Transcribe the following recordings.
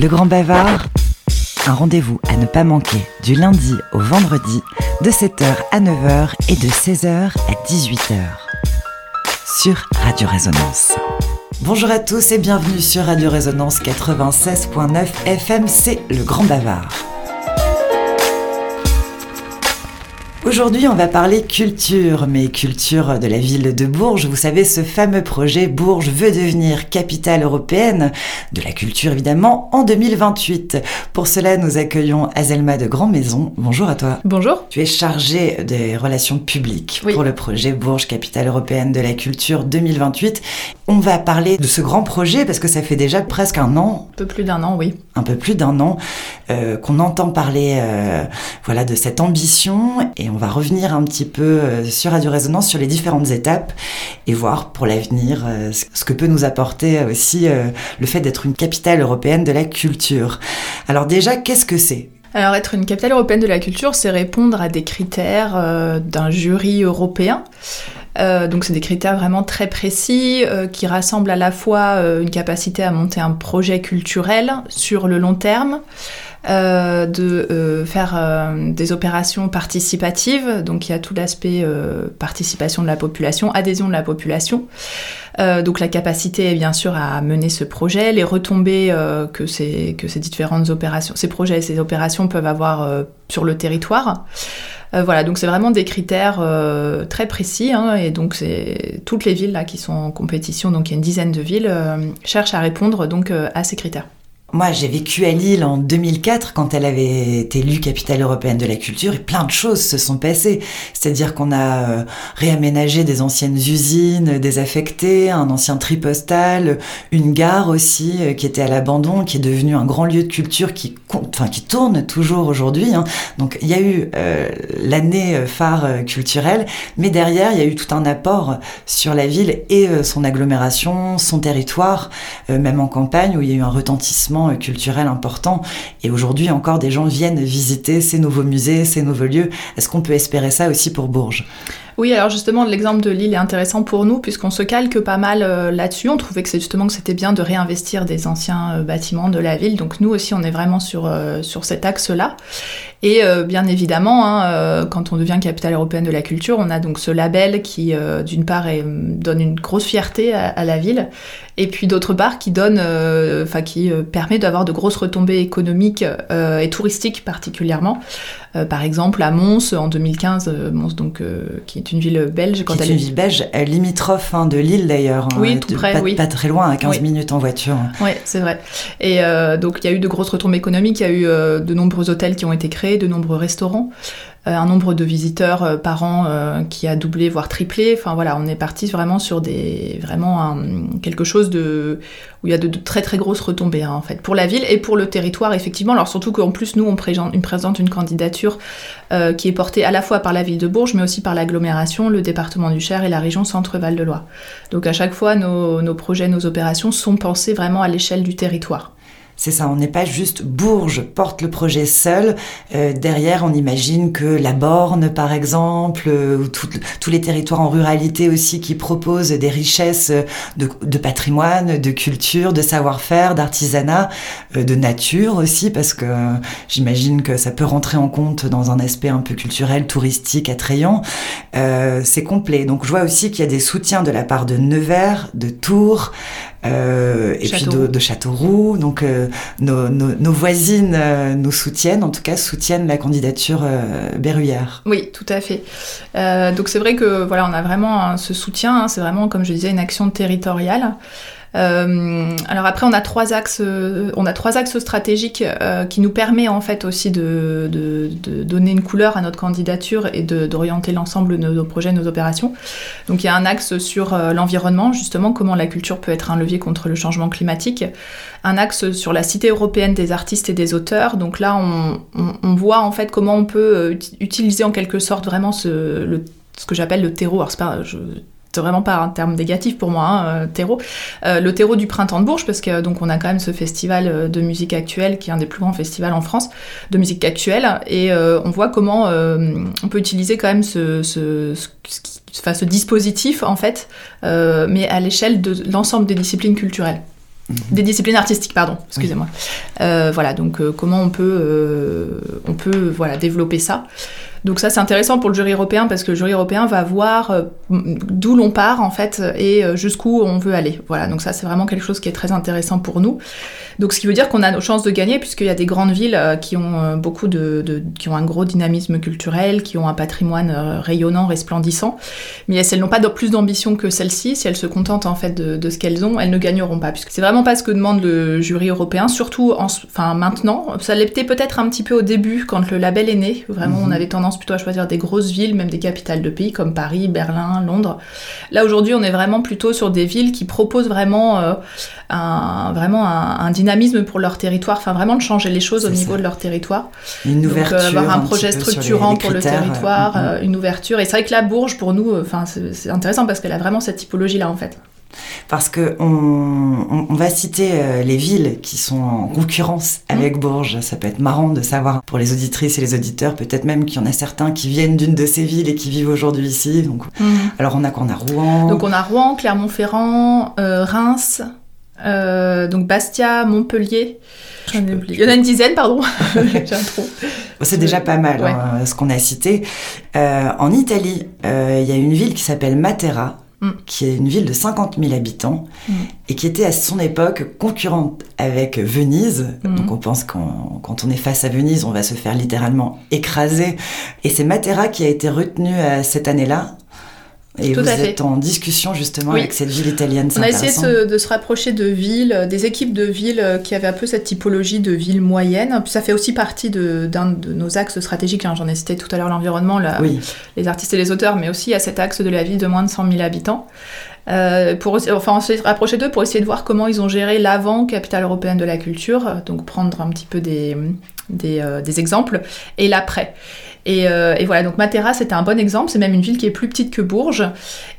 Le Grand Bavard, un rendez-vous à ne pas manquer du lundi au vendredi de 7h à 9h et de 16h à 18h sur Radio Résonance. Bonjour à tous et bienvenue sur Radio Résonance 96.9 FM, c'est Le Grand Bavard. Aujourd'hui, on va parler culture, mais culture de la ville de Bourges. Vous savez, ce fameux projet Bourges veut devenir capitale européenne de la culture, évidemment, en 2028. Pour cela, nous accueillons Azelma de Grand Maison. Bonjour à toi. Bonjour. Tu es chargée des relations publiques pour le projet Bourges, capitale européenne de la culture 2028. On va parler de ce grand projet parce que ça fait déjà presque un an. Un peu plus d'un an, oui. Un peu plus d'un an euh, qu'on entend parler, euh, voilà, de cette ambition et on va revenir un petit peu euh, sur Radio Résonance sur les différentes étapes et voir pour l'avenir euh, ce que peut nous apporter aussi euh, le fait d'être une capitale européenne de la culture. Alors déjà, qu'est-ce que c'est? Alors être une capitale européenne de la culture, c'est répondre à des critères d'un jury européen. donc c'est des critères vraiment très précis qui rassemblent à la fois une capacité à monter un projet culturel sur le long terme, euh, de euh, faire euh, des opérations participatives. Donc il y a tout l'aspect participation de la population, adhésion de la population. donc la capacité bien sûr à mener ce projet, les retombées que, ces, différentes opérations, ces projets et ces opérations peuvent avoir sur le territoire. voilà, donc c'est vraiment des critères très précis, hein, et donc c'est toutes les villes qui sont en compétition, donc il y a une dizaine de villes, cherchent à répondre donc à ces critères. Moi, j'ai vécu à Lille en 2004 quand elle avait été élue capitale européenne de la culture et plein de choses se sont passées. C'est-à-dire qu'on a euh, réaménagé des anciennes usines désaffectées, un ancien tri postal, une gare aussi euh, qui était à l'abandon, qui est devenue un grand lieu de culture qui, enfin, qui tourne toujours aujourd'hui. Hein. Donc, il y a eu euh, l'année phare culturelle, mais derrière, il y a eu tout un apport sur la ville et son agglomération, son territoire, même en campagne où il y a eu un retentissement culturel important. Et aujourd'hui encore, des gens viennent visiter ces nouveaux musées, ces nouveaux lieux. Est-ce qu'on peut espérer ça aussi pour Bourges? Oui, alors justement, l'exemple de Lille est intéressant pour nous puisqu'on se calque pas mal euh, là-dessus. On trouvait que c'est justement que c'était bien de réinvestir des anciens euh, bâtiments de la ville. Donc nous aussi, on est vraiment sur, euh, cet axe-là. Et bien évidemment, hein, quand on devient capitale européenne de la culture, on a donc ce label qui, d'une part, donne une grosse fierté à, la ville, et puis d'autre part, qui donne, enfin, qui permet d'avoir de grosses retombées économiques et touristiques particulièrement. Par exemple, à Mons, en 2015, Mons donc qui est une ville belge. Quand elle... une ville belge, limitrophe hein, de Lille d'ailleurs. Hein, oui, tout près, pas, oui. Pas très loin, à 15 minutes en voiture. Oui, c'est vrai. Et euh, donc il y a eu de grosses retombées économiques, il y a eu euh, de nombreux hôtels qui ont été créés, de nombreux restaurants. Euh, un nombre de visiteurs euh, par an euh, qui a doublé voire triplé. Enfin voilà, on est parti vraiment sur des vraiment quelque chose de où il y a de, très très grosses retombées hein, en fait pour la ville et pour le territoire effectivement. Alors surtout qu'en plus nous on présente une, candidature qui est portée à la fois par la ville de Bourges mais aussi par l'agglomération, le département du Cher et la région Centre-Val de Loire. Donc à chaque fois nos, nos projets, nos opérations sont pensées vraiment à l'échelle du territoire. C'est ça, on n'est pas juste Bourges porte le projet seul. Euh, derrière, on imagine que la Borne, par exemple, euh, ou tous les territoires en ruralité aussi qui proposent des richesses de, patrimoine, de culture, de savoir-faire, d'artisanat, euh, de nature aussi, parce que j'imagine que ça peut rentrer en compte dans un aspect un peu culturel, touristique, attrayant. C'est complet. Donc je vois aussi qu'il y a des soutiens de la part de Nevers, de Tours, euh, et puis de, de, Châteauroux. Donc euh, nos, nos, nos, voisines euh, nous soutiennent, en tout cas soutiennent la candidature euh, Berruyère. Oui, tout à fait. donc c'est vrai que voilà, on a vraiment hein, ce soutien. Hein, c'est vraiment, comme je disais, une action territoriale. Euh, alors après, on a trois axes, on a trois axes stratégiques euh, qui nous permettent en fait aussi de, donner une couleur à notre candidature et d'orienter l'ensemble de nos, projets, nos opérations. Donc il y a un axe sur euh, l'environnement, justement, comment la culture peut être un levier contre le changement climatique. Un axe sur la cité européenne des artistes et des auteurs. Donc là, on, voit en fait comment on peut utiliser en quelque sorte vraiment ce, que j'appelle le terreau. Alors pas, vraiment pas un terme négatif pour moi, hein, euh, terreau. Euh, le terreau du printemps de Bourges, parce que donc on a quand même ce festival euh, de musique actuelle qui est un des plus grands festivals en France de musique actuelle, et on voit comment on peut utiliser quand même ce, ce, ce, ce dispositif en fait, mais à l'échelle de l'ensemble des disciplines culturelles. des disciplines artistiques, pardon, excusez-moi. Euh, voilà, donc euh, comment on peut, euh, on peut voilà, développer ça. Donc ça c'est intéressant pour le jury européen parce que le jury européen va voir d'où l'on part en fait et jusqu'où on veut aller. Voilà, donc ça c'est vraiment quelque chose qui est très intéressant pour nous. Donc ce qui veut dire qu'on a nos chances de gagner puisqu'il y a des grandes villes qui ont beaucoup de, qui ont un gros dynamisme culturel, qui ont un patrimoine rayonnant, resplendissant. Mais si elles n'ont pas de plus d'ambition que celle-ci, si elles se contentent en fait de, de ce qu'elles ont, elles ne gagneront pas puisque c'est vraiment pas ce que demande le jury européen, surtout en, enfin, maintenant. Ça l'était peut-être un petit peu au début, quand le label est né. Vraiment, on mhm. avait tendance plutôt à choisir des grosses villes, même des capitales de pays comme Paris, Berlin, Londres. Là, aujourd'hui, on est vraiment plutôt sur des villes qui proposent vraiment, euh, un, vraiment un, dynamisme pour leur territoire, enfin vraiment de changer les choses au niveau de leur territoire. Une Donc, ouverture. avoir un, projet structurant pour le territoire, euh, euh, une ouverture. Et c'est vrai que la Bourges, pour nous, enfin, c'est intéressant parce qu'elle a vraiment cette typologie-là, en fait parce que on, va citer euh, les villes qui sont en concurrence mmh. avec Bourges. Ça peut être marrant de savoir pour les auditrices et les auditeurs, peut-être même qu'il y en a certains qui viennent d'une de ces villes et qui vivent aujourd'hui ici. Donc, mmh. alors on a quoi? On a Rouen. Donc on a Rouen, Clermont-Ferrand, euh, Reims, euh, donc Bastia, Montpellier. Il y en a une dizaine, pardon. C'est déjà pas mal hein, ce qu'on a cité. en Italie, il y a une ville qui s'appelle Matera Mm. qui est une ville de 50 000 habitants mm. et qui était à son époque concurrente avec Venise. Mm. Donc on pense qu'en quand on est face à Venise, on va se faire littéralement écraser. Et c'est Matera qui a été retenu euh, cette année-là et vous êtes en discussion justement avec cette ville italienne. On a essayé de, se rapprocher de villes, euh, des équipes de villes euh, qui avaient un peu cette typologie de ville moyenne. Ça fait aussi partie d'un de, nos axes stratégiques. Hein. J'en ai cité tout à l'heure l'environnement, les artistes et les auteurs, mais aussi à cet axe de la ville de moins de 100 000 habitants. Euh, pour, enfin, on s'est rapproché d'eux pour essayer de voir comment ils ont géré l'avant capitale européenne de la culture, donc prendre un petit peu des, des, des exemples, et l'après. Euh, et, voilà, donc Matera, c'était un bon exemple. C'est même une ville qui est plus petite que Bourges.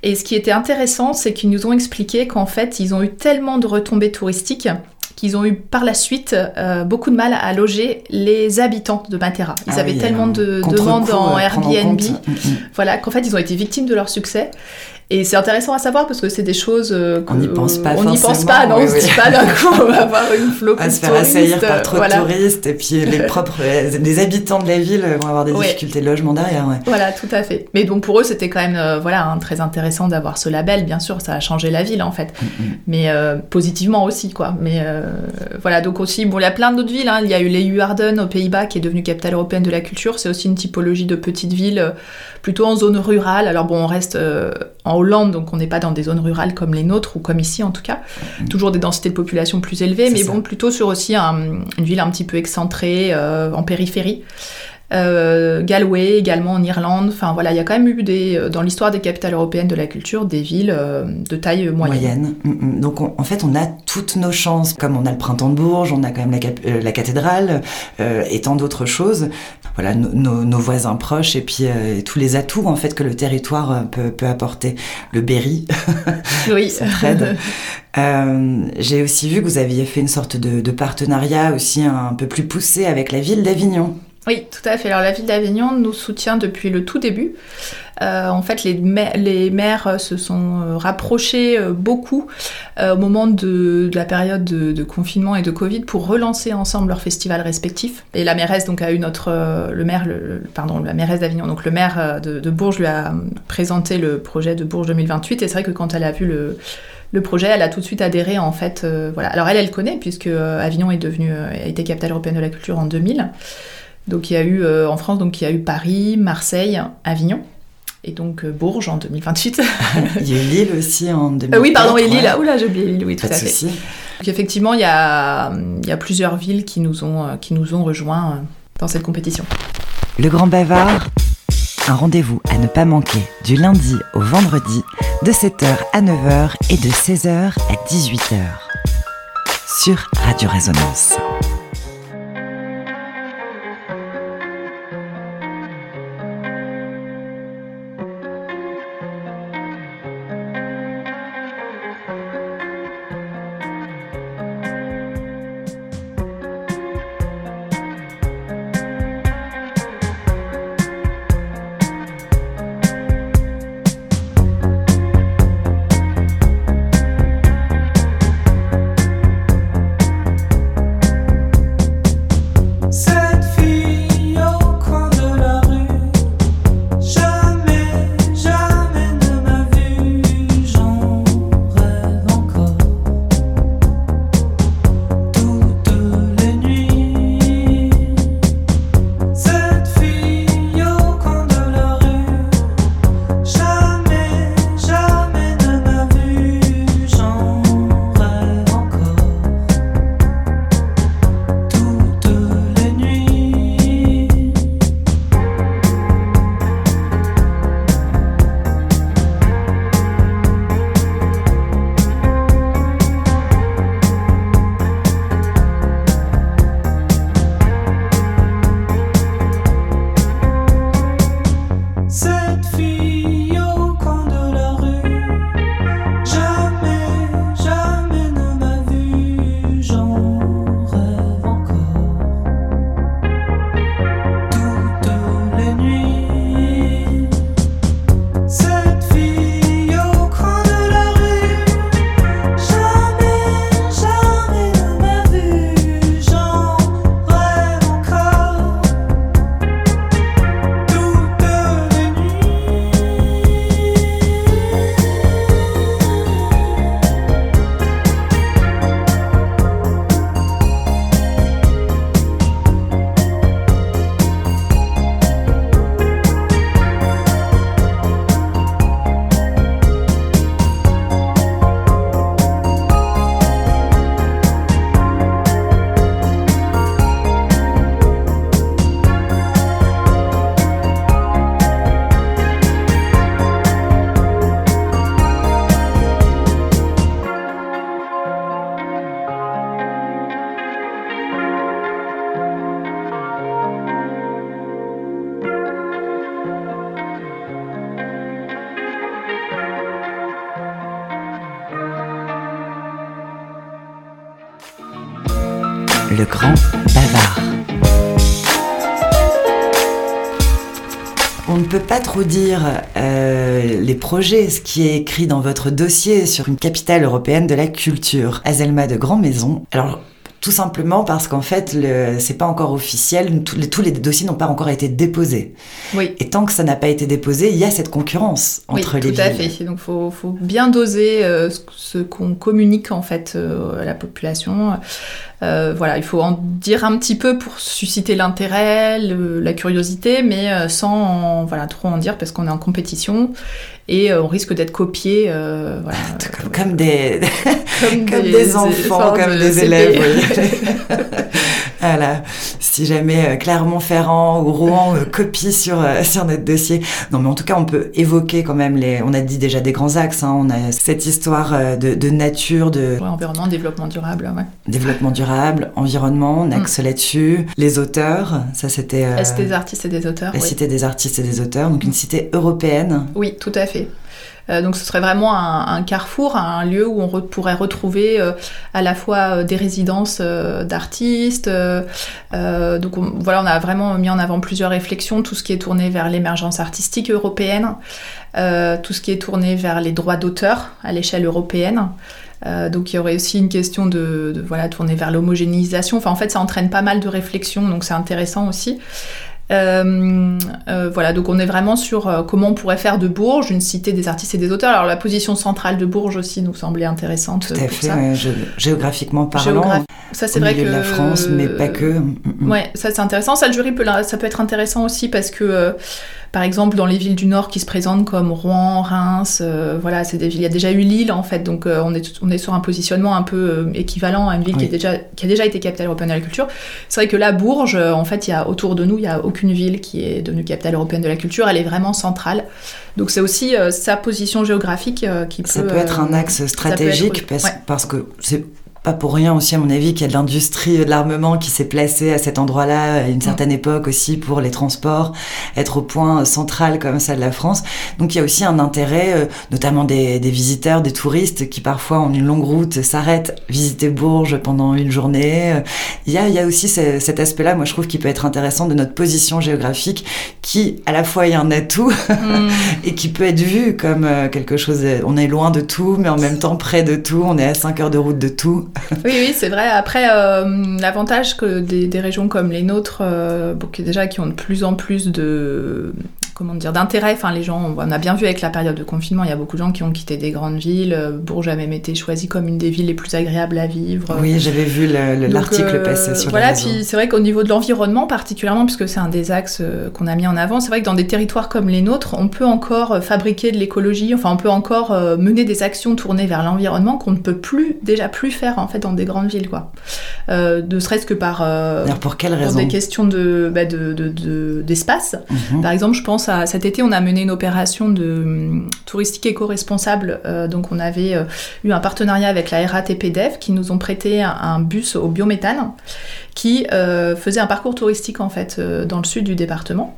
Et ce qui était intéressant, c'est qu'ils nous ont expliqué qu'en fait, ils ont eu tellement de retombées touristiques qu'ils ont eu par la suite euh, beaucoup de mal à loger les habitants de Matera. Ils ah avaient tellement de demandes en Airbnb, mm, mm. voilà, qu'en fait ils ont été victimes de leur succès. Et c'est intéressant à savoir parce que c'est des choses euh, qu'on n'y pense pas. On n'y pense pas, non, on se dit pas d'un coup on va avoir une flopée de se faire assaillir par trop de touristes et puis les propres, les habitants de la ville vont avoir des difficultés de logement derrière. Voilà, tout à fait. Mais donc pour eux, c'était quand même euh, voilà hein, très intéressant d'avoir ce label. Bien sûr, ça a changé la ville en fait, mm, mm. mais euh, positivement aussi quoi. Mais voilà, donc aussi bon, il y a plein d'autres villes. Hein. Il y a eu les Uarden aux Pays-Bas qui est devenue capitale européenne de la culture. C'est aussi une typologie de petites villes plutôt en zone rurale. Alors bon, on reste en Hollande, donc on n'est pas dans des zones rurales comme les nôtres, ou comme ici en tout cas. Toujours des densités de population plus élevées, mais bon, plutôt sur aussi une ville un petit peu excentrée, euh, en périphérie. Euh, Galway également en Irlande. Enfin voilà, il y a quand même eu des, euh, dans l'histoire des capitales européennes de la culture des villes euh, de taille moyenne. Mm, mm. Donc en fait, on a toutes nos chances. Comme on a le printemps de Bourges, on a quand même la, cathédrale et tant d'autres choses. Voilà, nos voisins proches et puis tous les atouts en fait que le territoire peut, peut apporter. Le Berry, oui, J'ai aussi vu que vous aviez fait une sorte de, de partenariat aussi un peu plus poussé avec la ville d'Avignon. Oui, tout à fait. Alors la ville d'Avignon nous soutient depuis le tout début. Euh, en fait, les, maires se sont euh, rapprochés euh, beaucoup au moment de, la période de, confinement et de Covid pour relancer ensemble leurs festivals respectifs. Et la mairesse donc a eu notre le maire pardon la mairesse d'Avignon donc le maire de, Bourges lui a présenté le projet de Bourges 2028 et c'est vrai que quand elle a vu le projet, elle a tout de suite adhéré en fait. voilà. Alors elle, elle connaît puisque Avignon est a été capitale européenne de la culture en 2000. Donc il y a eu euh, en France, donc il y a eu Paris, Marseille, Avignon. Et donc euh, Bourges en 2028. il y a eu Lille aussi en 2028. Euh, oui, pardon, et Lille. Oula, j'ai oublié Lille, oui, tout à fait. Donc effectivement, il y a, il y a plusieurs villes qui nous ont, qui nous ont rejoints dans cette compétition. Le Grand Bavard, un rendez-vous à ne pas manquer du lundi au vendredi, de 7h à 9h et de 16h à 18h sur Radio Résonance. feel grand bavard. On ne peut pas trop dire euh, les projets, ce qui est écrit dans votre dossier sur une capitale européenne de la culture, Azelma de Grand Maison. Alors, tout simplement parce qu'en fait, c'est pas encore officiel, tous les, tous les dossiers n'ont pas encore été déposés. Oui. Et tant que ça n'a pas été déposé, il y a cette concurrence entre oui, les tout à fait. Donc, faut, faut bien doser euh, ce, qu'on communique en fait euh, à la population. Euh, voilà, il faut en dire un petit peu pour susciter l'intérêt, la curiosité, mais sans voilà trop en dire parce qu'on est en compétition et on risque d'être copié. voilà, comme, des comme, des, enfants, comme des élèves. voilà. Si jamais euh, Clermont-Ferrand ou Rouen euh, copie sur, euh, sur notre dossier. Non, mais en tout cas, on peut évoquer quand même les. On a dit déjà des grands axes. Hein. On a cette histoire de, de nature, de. environnement, développement durable. Ouais. Développement durable, environnement, on axe mm. là-dessus. Les auteurs, ça c'était. La cité des artistes et des auteurs? La cité des artistes et des auteurs. Donc une cité européenne. Oui, tout à fait. Euh, donc ce serait vraiment un, carrefour, un lieu où on pourrait retrouver euh, à la fois euh, des résidences d'artistes. donc voilà, on a vraiment mis en avant plusieurs réflexions, tout ce qui est tourné vers l'émergence artistique européenne, tout ce qui est tourné vers les droits d'auteur à l'échelle européenne. donc il y aurait aussi une question de, voilà tourner vers l'homogénéisation. Enfin en fait ça entraîne pas mal de réflexions, donc c'est intéressant aussi. Euh, euh, voilà, donc on est vraiment sur euh, comment on pourrait faire de Bourges une cité des artistes et des auteurs. Alors la position centrale de Bourges aussi nous semblait intéressante. Tout à fait, géographiquement parlant. ça c'est vrai que la France, mais pas que. Mm, mm. Ouais, ça c'est intéressant. Ça le jury peut, ça peut être intéressant aussi parce que par exemple, dans les villes du Nord qui se présentent comme Rouen, Reims, euh, voilà, c'est des villes. Il y a déjà eu Lille en fait, donc euh, on, est, on est sur un positionnement un peu euh, équivalent à une ville qui, est déjà, qui a déjà été capitale européenne de la culture. C'est vrai que là, Bourges, en fait, il y a autour de nous, il n'y a aucune ville qui est devenue capitale européenne de la culture. Elle est vraiment centrale. Donc c'est aussi sa position géographique qui peut. Ça peut être un axe stratégique parce que c'est pas pour rien aussi, à mon avis, qu'il y a de l'industrie de l'armement qui s'est placée à cet endroit-là à une certaine époque aussi pour les transports, être au point central comme ça de la France. Donc il y a aussi un intérêt, euh, notamment des, des visiteurs, des touristes qui parfois en une longue route s'arrêtent visiter Bourges pendant une journée. Il y a, il y a aussi cet aspect-là, moi je trouve, qui peut être intéressant de notre position géographique, qui à la fois est un atout mm. et qui peut être vu comme euh, quelque chose. On est loin de tout, mais en même temps près de tout. On est à 5 heures de route de tout. oui, oui, c'est vrai. Après, euh, l'avantage que des, régions comme les nôtres, euh, qui, déjà qui ont de plus en plus de comment dire d'intérêt. Enfin, les gens, on a bien vu avec la période de confinement, il y a beaucoup de gens qui ont quitté des grandes villes. Bourges a même été choisie comme une des villes les plus agréables à vivre. Oui, j'avais vu l'article euh, passer sur Voilà, puis c'est vrai qu'au niveau de l'environnement particulièrement, puisque c'est un des axes euh, qu'on a mis en avant, c'est vrai que dans des territoires comme les nôtres, on peut encore euh, fabriquer de l'écologie. Enfin, on peut encore mener des actions tournées vers l'environnement qu'on ne peut plus déjà plus faire en fait dans des grandes villes, quoi. Euh, ne serait-ce que par pour quelle raison des questions de bah, d'espace. Mhm. Par exemple, je pense cet été, on a mené une opération de hum, touristique éco-responsable. Euh, donc, on avait euh, eu un partenariat avec la RATP qui nous ont prêté un, bus au biométhane qui euh, faisait un parcours touristique en fait dans le sud du département.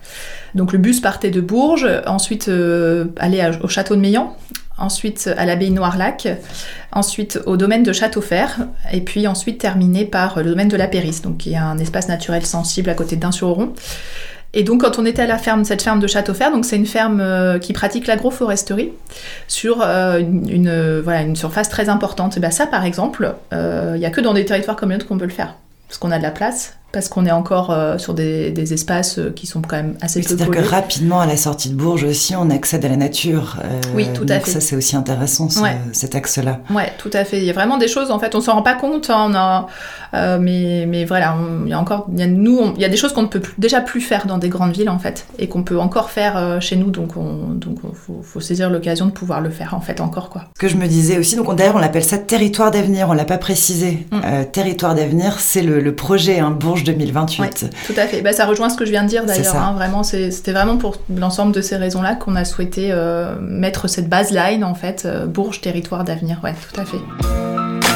Donc, le bus partait de Bourges, ensuite allait au château de Meillan, ensuite à l'abbaye Noirlac, ensuite au domaine de Châteaufer, et puis ensuite terminé par le domaine de la Périsse, donc qui est un espace naturel sensible à côté d'Ain-sur-Oron. Et donc, quand on était à la ferme, cette ferme de Châteaufer, donc c'est une ferme euh, qui pratique l'agroforesterie sur euh, une, euh, voilà, une surface très importante. Et ben ça, par exemple, il n'y a que dans des territoires comme qu'on peut le faire. Parce qu'on a de la place, parce qu'on est encore euh, sur des, espaces euh, qui sont quand même assez peu C'est-à-dire que rapidement, à la sortie de Bourges aussi, on accède à la nature. Euh, oui, tout à fait. ça, c'est aussi intéressant, cet axe-là. Oui, tout à fait. Il y a vraiment des choses, en fait, on s'en rend pas compte, hein, on a, mais, mais voilà, il y a encore, il y a, nous, il y a des choses qu'on ne peut déjà plus faire dans des grandes villes, en fait, et qu'on peut encore faire chez nous, donc il donc faut, faut, saisir l'occasion de pouvoir le faire, en fait, encore, quoi. Ce que je me disais aussi, donc d'ailleurs, on l'appelle ça territoire d'avenir, on l'a pas précisé. Mm. territoire d'avenir, c'est le, projet hein, Bourges 2028. Tout à fait. Bah, ça rejoint ce que je viens de dire d'ailleurs. Hein. vraiment, c'était vraiment pour l'ensemble de ces raisons-là qu'on a souhaité euh, mettre cette baseline en fait, euh, Bourges, territoire d'avenir. Ouais, tout à fait.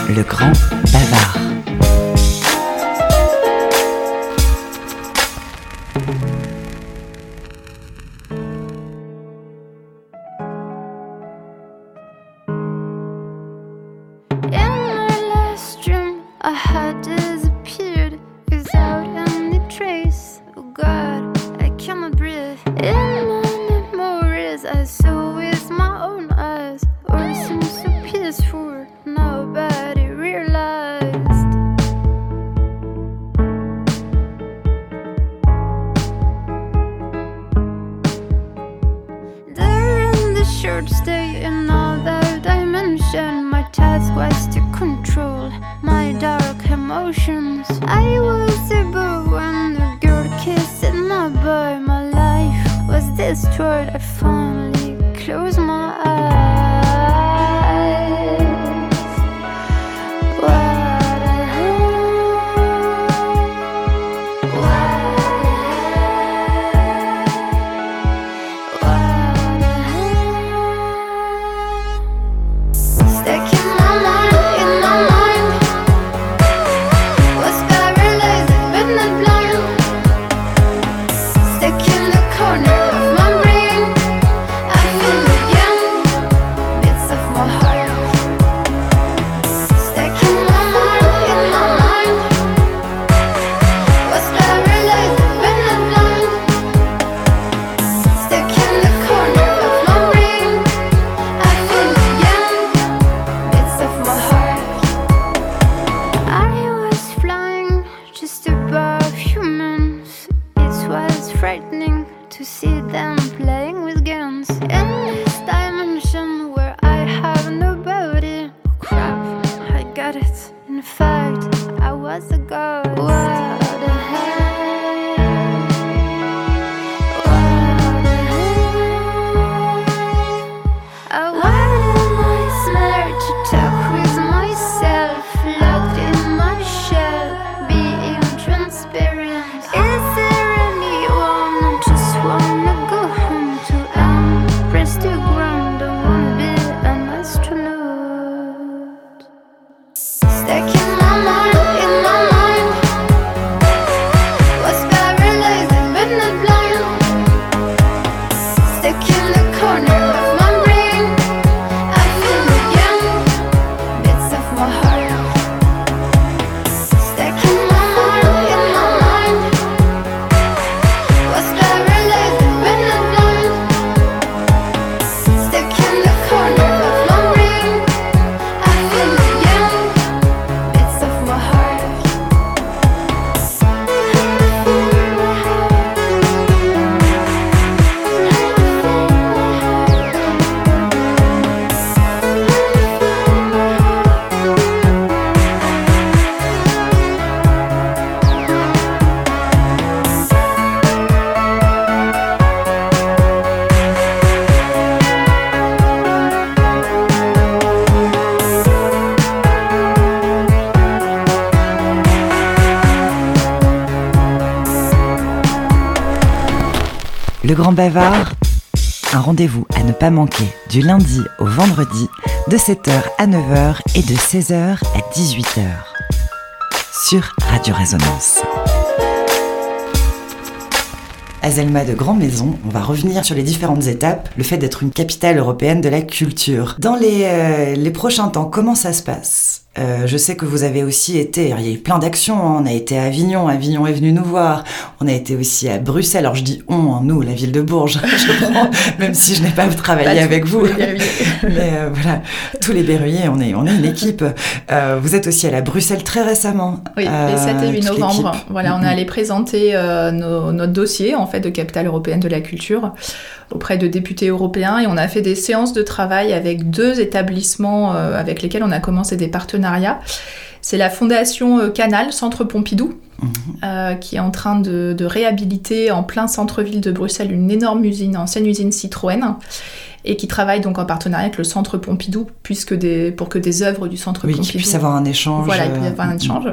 Le grand bavard. I had disappeared Un rendez-vous à ne pas manquer du lundi au vendredi de 7h à 9h et de 16h à 18h sur Radio Résonance. Azelma de Grand Maison, on va revenir sur les différentes étapes, le fait d'être une capitale européenne de la culture. Dans les, euh, les prochains temps, comment ça se passe? Euh, je sais que vous avez aussi été, il y a eu plein d'actions, hein. on a été à Avignon, Avignon est venu nous voir, on a été aussi à Bruxelles, alors je dis on, hein, nous, la ville de Bourges, je prends, même si je n'ai pas travaillé Pas avec vous. Mais euh, voilà, tous les berruyers, on est, on est une équipe. Euh, vous êtes aussi à Bruxelles très récemment. Oui, les 7 et 8 toute novembre. Voilà, on est Mhm. allé présenter nos- notre dossier en fait de capitale européenne de la culture auprès de députés européens et on a fait des séances de travail avec deux établissements euh, avec lesquels on a commencé des partenariats. C'est la fondation euh, Canal, Centre Pompidou, Mhm. euh, qui est en train de, de réhabiliter en plein centre-ville de Bruxelles une énorme usine, ancienne usine Citroën, et qui travaille donc en partenariat avec le Centre Pompidou, puisque des, pour que des œuvres du Centre Oui, Pompidou qu'il puisse avoir un échange. voilà, il peut y euh, avoir un mm, échange.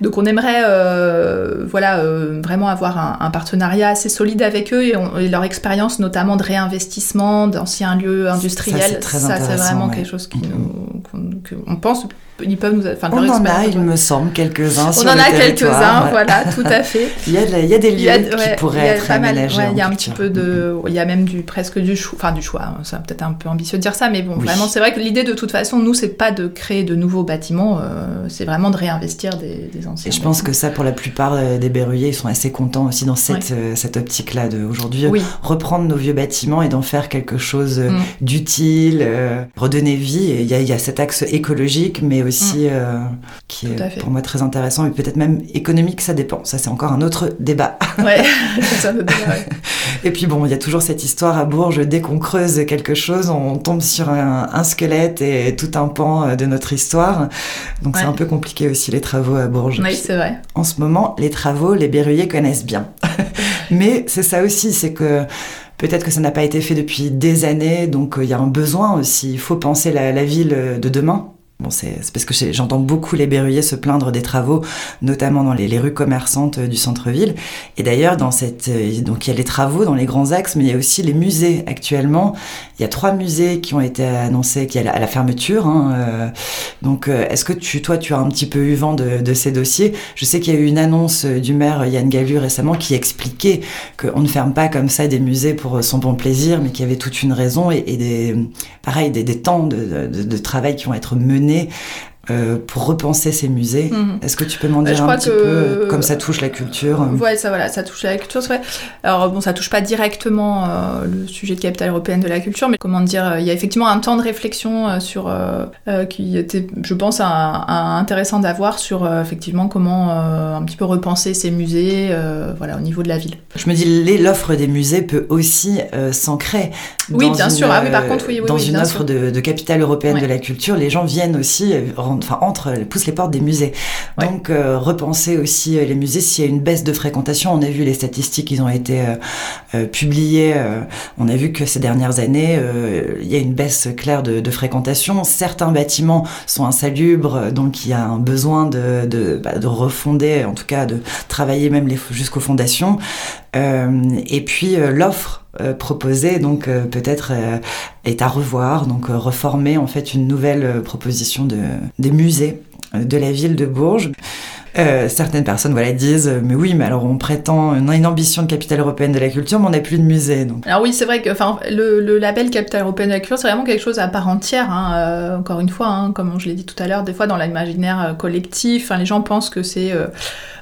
Donc on aimerait euh, voilà, euh, vraiment avoir un, un partenariat assez solide avec eux et, on- et leur expérience notamment de réinvestissement d'anciens lieux industriels. très c'est vraiment ouais. quelque chose qui nous, qu'on- on pense ils peuvent nous... Enfin, On en a, il me semble, quelques-uns On sur en a quelques-uns, ouais. voilà, tout à fait. Il y a, de la- il y a des lieux a, qui ouais, pourraient être aménagés il y a un petit peu de, il y a même du presque du choix, enfin du choix. C'est peut-être un peu ambitieux de dire ça, mais bon, Oui. vraiment, c'est vrai que l'idée de toute façon, nous, c'est pas de créer de nouveaux bâtiments, euh, c'est vraiment de réinvestir des, des anciens. Et je pense que ça, pour la plupart euh, des berruyers, ils sont assez contents aussi dans cette, euh, cette optique-là de aujourd'hui oui, reprendre nos vieux bâtiments et d'en faire quelque chose Mm. d'utile, euh, redonner vie. Il y, a, il y a cet axe écologique, mais aussi euh, qui Mm. Tout à est pour moi très intéressant et peut-être même économique, ça dépend. Ça, c'est encore un autre débat. ouais, ça, ouais. Et puis bon, il y a toujours cette histoire à Bourges, dès qu'on creuse quelque chose, on tombe sur un, un squelette et tout un pan de notre histoire. Donc c'est un peu compliqué aussi les travaux à Bourges. Oui, c'est vrai. En ce moment, les travaux, les berruyers connaissent bien. Mais c'est ça aussi, c'est que peut-être que ça n'a pas été fait depuis des années, donc euh, il y a un besoin aussi. Il faut penser la, la ville euh, de demain. Bon, c'est parce que j'entends beaucoup les berruyers se plaindre des travaux, notamment dans les, rues commerçantes euh, du centre-ville. Et d'ailleurs, dans cette, euh, donc il y a les travaux dans les grands axes, mais il y a aussi les musées actuellement. Il y a trois musées qui ont été annoncés, à la, fermeture. hein, euh, donc, est-ce que tu, toi, tu as un petit peu eu vent de, ces dossiers? Je sais qu'il y a eu une annonce du maire Yann Gallu récemment qui expliquait qu'on ne ferme pas comme ça des musées pour son bon plaisir, mais qu'il y avait toute une raison et, des, pareil, des, temps de travail qui vont être menés amené euh, pour repenser ces musées. Mhm. Est-ce que tu peux m'en Bah, dire un petit que- peu, comme ça touche la culture euh, Ouais, ça, voilà, ça touche la culture, c'est vrai. Alors, bon, ça touche pas directement euh, le sujet de capitale européenne de la culture, mais comment dire, euh, il y a effectivement un temps de réflexion euh, sur, euh, euh, qui était, je pense, un, un- intéressant d'avoir sur, euh, effectivement, comment euh, un petit peu repenser ces musées, euh, voilà, au niveau de la ville. Je me dis, l'offre des musées peut aussi euh, s'ancrer. Oui, bien une, sûr. Ah oui, par euh, contre, oui, oui, Dans oui, une offre de, de capitale européenne Ouais. de la culture, les gens viennent aussi, enfin, entrent, poussent les portes des musées. Ouais. Donc, euh, repenser aussi euh, les musées s'il y a une baisse de fréquentation. On a vu les statistiques, ils ont été euh, euh, publiées. euh, on a vu que ces dernières années, euh, il y a une baisse claire de, de fréquentation. Certains bâtiments sont insalubres, donc il y a un besoin de, de, bah, de refonder, en tout cas de travailler même jusqu'aux fondations. Euh, et puis euh, l'offre proposée, donc euh, peut-être euh, est à revoir, donc euh, reformer en fait une nouvelle euh, proposition de, des musées euh, de la ville de Bourges. Euh, certaines personnes voilà, disent euh, mais oui mais alors on prétend a une ambition de capitale européenne de la culture mais on n'a plus de musée Alors oui, c'est vrai que le, le label Capitale européenne de la culture, c'est vraiment quelque chose à part entière. hein, euh, encore une fois, hein, comme je l'ai dit tout à l'heure, des fois dans l'imaginaire collectif, hein, les gens pensent que c'est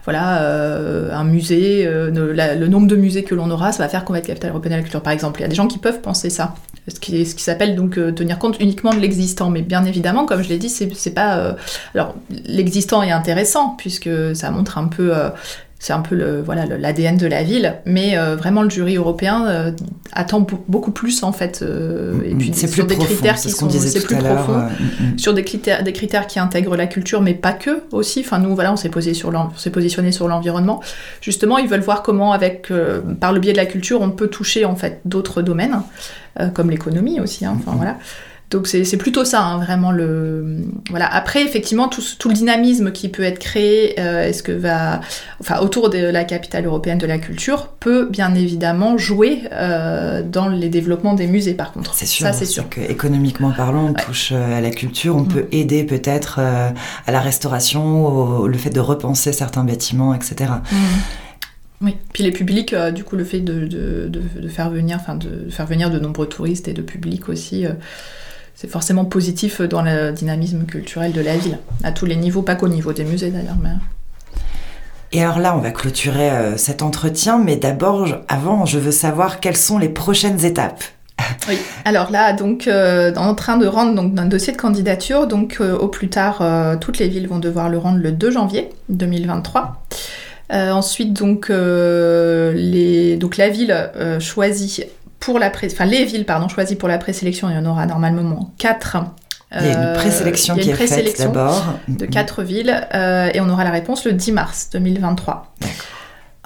voilà un musée, le, nombre de musées que l'on aura, ça va faire qu'on va être Capitale européenne de la culture, par exemple. Il y a des gens qui peuvent penser ça, ce qui, s'appelle donc tenir compte uniquement de l'existant. Mais bien évidemment, comme je l'ai dit, c'est pas alors l'existant est intéressant puisque ça montre un peu euh, c'est un peu le voilà l'ADN de la ville, mais euh, vraiment le jury européen euh, attend be- beaucoup plus en fait, euh, et puis c'est sur plus des profond, critères qui ce sont c'est plus profond, mm, mm. sur des critères des critères qui intègrent la culture, mais pas que aussi. Enfin nous voilà on s'est posé sur s'est positionné sur l'environnement. Justement ils veulent voir comment avec par le biais de la culture on peut toucher en fait d'autres domaines comme l'économie aussi. hein, Enfin voilà. Donc c'est plutôt ça, hein, vraiment le voilà. Après effectivement tout, tout le dynamisme qui peut être créé, euh, est-ce que va, enfin autour de la capitale européenne de la culture peut bien évidemment jouer euh, dans les développements des musées. Par contre, C'est sûr, ça c'est sûr. que économiquement parlant, on Ouais. touche euh, à la culture, on Mm. peut aider peut-être euh, à la restauration, au, le fait de repenser certains bâtiments, etc. Mhm. Oui, puis les publics, euh, du coup, le fait de, de, de- de faire venir, enfin, de faire venir de nombreux touristes et de publics aussi, euh, c'est forcément positif dans le dynamisme culturel de la ville, à tous les niveaux, pas qu'au niveau des musées d'ailleurs. Mais... Et alors là, on va clôturer euh, cet entretien, mais d'abord, avant, je veux savoir quelles sont les prochaines étapes. Oui. Alors là, donc, euh, en train de rendre donc, un dossier de candidature, donc euh, au plus tard, toutes les villes vont devoir le rendre le 2 janvier 2023. Euh, ensuite, donc, les, donc la ville choisit pour la pré- enfin les villes pardon choisies pour la présélection, il y en aura normalement 4. Il y a une présélection il y a qui une est faite présélection d'abord. de quatre villes euh, et on aura la réponse le 10 mars 2023. D'accord.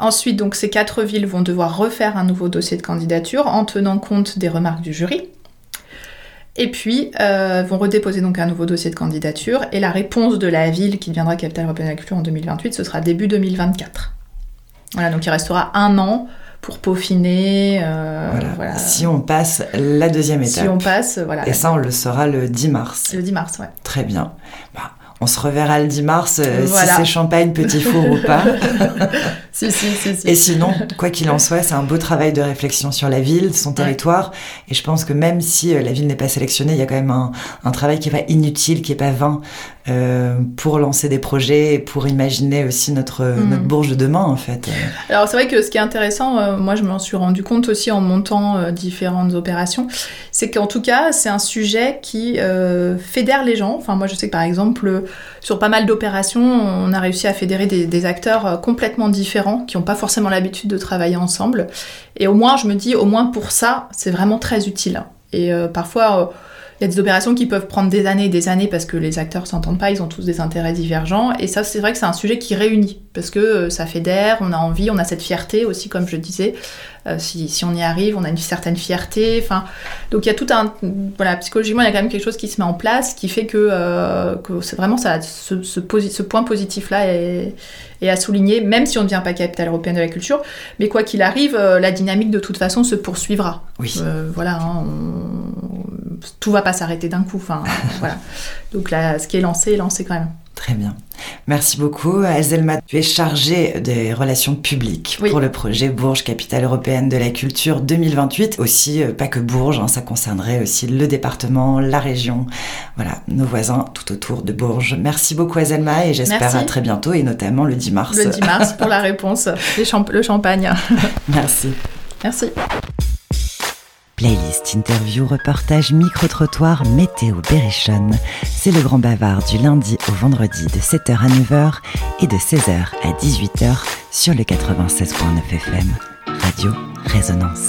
Ensuite, donc ces quatre villes vont devoir refaire un nouveau dossier de candidature en tenant compte des remarques du jury. Et puis euh, vont redéposer donc un nouveau dossier de candidature et la réponse de la ville qui deviendra capitale européenne de la culture en 2028, ce sera début 2024. Voilà, donc il restera un an pour peaufiner. euh, Voilà. voilà. Si on passe la deuxième étape. Si on passe, voilà. Et ça, on le saura le 10 mars. Le 10 mars, ouais. Très bien. Bah, on se reverra le 10 mars, euh, Voilà. si c'est champagne, petit four ou pas. Si, si, si, si. Et sinon, quoi qu'il en soit, c'est un beau travail de réflexion sur la ville, son territoire. Et je pense que même si euh, la ville n'est pas sélectionnée, il y a quand même un, un travail qui n'est pas inutile, qui n'est pas vain, euh, pour lancer des projets et pour imaginer aussi notre, Mhm. notre Bourges de demain, en fait. Alors c'est vrai que ce qui est intéressant, moi je m'en suis rendu compte aussi en montant différentes opérations, c'est qu'en tout cas c'est un sujet qui fédère les gens. Enfin moi je sais que par exemple sur pas mal d'opérations on a réussi à fédérer des, acteurs euh, complètement différents qui n'ont pas forcément l'habitude de travailler ensemble. Et au moins je me dis au moins pour ça c'est vraiment très utile. Et euh, parfois, il y a des opérations qui peuvent prendre des années et des années parce que les acteurs s'entendent pas, ils ont tous des intérêts divergents. Et ça, c'est vrai que c'est un sujet qui réunit parce que euh, ça fédère, on a envie, on a cette fierté aussi, comme je disais. Euh, si, si, on y arrive, on a une certaine fierté. Enfin, donc il y a tout un, voilà, psychologiquement, il y a quand même quelque chose qui se met en place, qui fait que, euh, que c'est vraiment ça, ce, ce, ce point positif là est, est, à souligner, même si on ne devient pas capitale européenne de la culture. Mais quoi qu'il arrive, la dynamique de toute façon se poursuivra. Oui. Euh, voilà, hein, on, tout va pas s'arrêter d'un coup. Enfin, voilà. Donc là, ce qui est lancé est lancé quand même. Très bien. Merci beaucoup. Azelma, tu es chargée des relations publiques oui. pour le projet Bourges, capitale européenne de la culture 2028. Aussi, euh, pas que Bourges, hein, ça concernerait aussi le département, la région, voilà, nos voisins tout autour de Bourges. Merci beaucoup Azelma et j'espère à très bientôt et notamment le 10 mars. Le 10 mars pour la réponse, champ le champagne. Merci. Merci. Playlist, interview, reportage, micro-trottoir, météo, berrichonne. C'est le grand bavard du lundi au vendredi de 7h à 9h et de 16h à 18h sur le 96.9 FM. Radio Résonance.